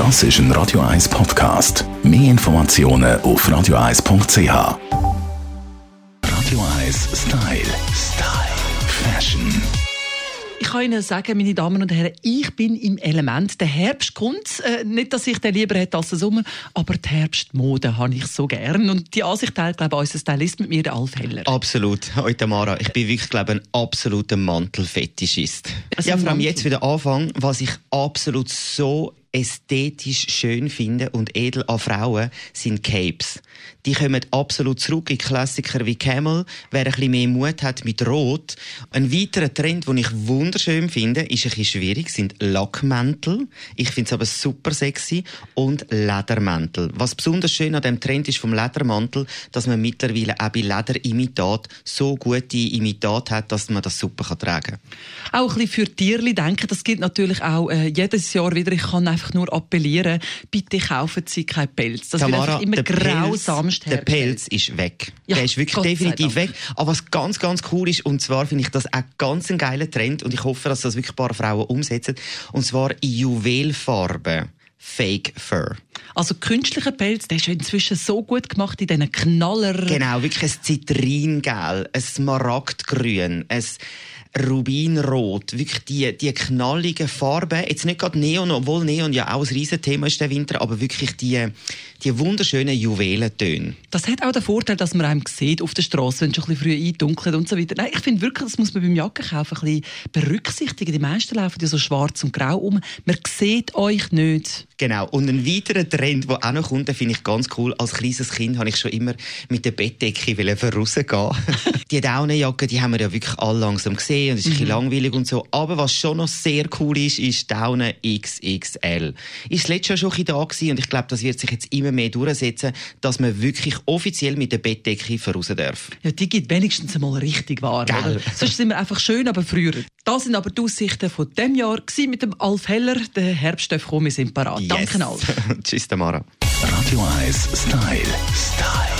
Das ist ein Radio 1 Podcast. Mehr Informationen auf radio1.ch. Radio 1 Style. Style. Fashion. Ich kann Ihnen sagen, meine Damen und Herren, ich bin im Element. Der Herbst kommt. Äh, nicht, dass ich den lieber hätte als den Sommer, aber die Herbstmode habe ich so gern. Und die Ansicht teilt, glaube ich, unser Stylist mit mir, der Alf Heller. Absolut. Heute Tamara, ich bin wirklich, glaube ich, ein absoluter Mantelfetischist. Also ja, vor allem Mantel. jetzt wieder Anfang, was ich absolut so ästhetisch schön finde und edel an Frauen, sind Capes. Die kommen absolut zurück in Klassiker wie Camel. Wer ein bisschen mehr Mut hat mit Rot. Ein weiterer Trend, den ich wunderschön finde, ist ein bisschen schwierig, sind Lackmäntel. Ich finde es aber super sexy. Und Ledermäntel. Was besonders schön an dem Trend ist vom Ledermantel, dass man mittlerweile auch bei Lederimitat so gute Imitat hat, dass man das super tragen kann. Auch ein bisschen für Tierli denken, das gilt natürlich auch äh, jedes Jahr wieder. Ich kann einfach nur appellieren, bitte kaufen Sie keinen Pelz. Das wird einfach immer der grausamst Pelz, der. Pelz ist weg. Ja, der ist wirklich Gott definitiv weg. Aber was ganz, ganz cool ist, und zwar finde ich das auch ganz ein geiler Trend, und ich hoffe, dass das wirklich ein paar Frauen umsetzen, und zwar in Juwelfarbe. Fake Fur. Also künstlicher Pelz, der ist inzwischen so gut gemacht in diesen Knaller... Genau, wirklich ein Zitringelb, ein Smaragdgrün, ein Rubinrot, wirklich die, die knalligen Farben. Jetzt nicht gerade Neon, obwohl Neon ja auch ein Riesenthema ist der Winter, aber wirklich die, die wunderschönen Juwelentöne. Das hat auch den Vorteil, dass man einem sieht auf der Straße, wenn es schon ein bisschen früh eindunkelt und so weiter. Nein, ich finde wirklich, das muss man beim Jackenkaufen ein bisschen berücksichtigen. Die meisten laufen ja so schwarz und grau um. Man sieht euch nicht. Genau. Und ein weiterer Trend, der auch noch kommt, den finde ich ganz cool. Als kleines Kind habe ich schon immer mit der Bettdecke rausgehen. die Daunenjacke, die haben wir ja wirklich alle langsam gesehen und es ist ein bisschen langweilig und so. Aber was schon noch sehr cool ist, ist Daune XXL. Ist letztes Jahr schon ein bisschen da gewesen und ich glaube, das wird sich jetzt immer mehr durchsetzen, dass man wirklich offiziell mit der Bettdecke voraus darf. Ja, die gibt wenigstens einmal richtig. Oder? Sonst sind wir einfach schön, aber früher. Das sind aber die Aussichten von diesem Jahr gewesen mit dem Alf Heller. Der Herbst darf kommen, wir sind parat. Danke, Yes. Alf. Tschüss, Tamara. Radio 1 Style. Style.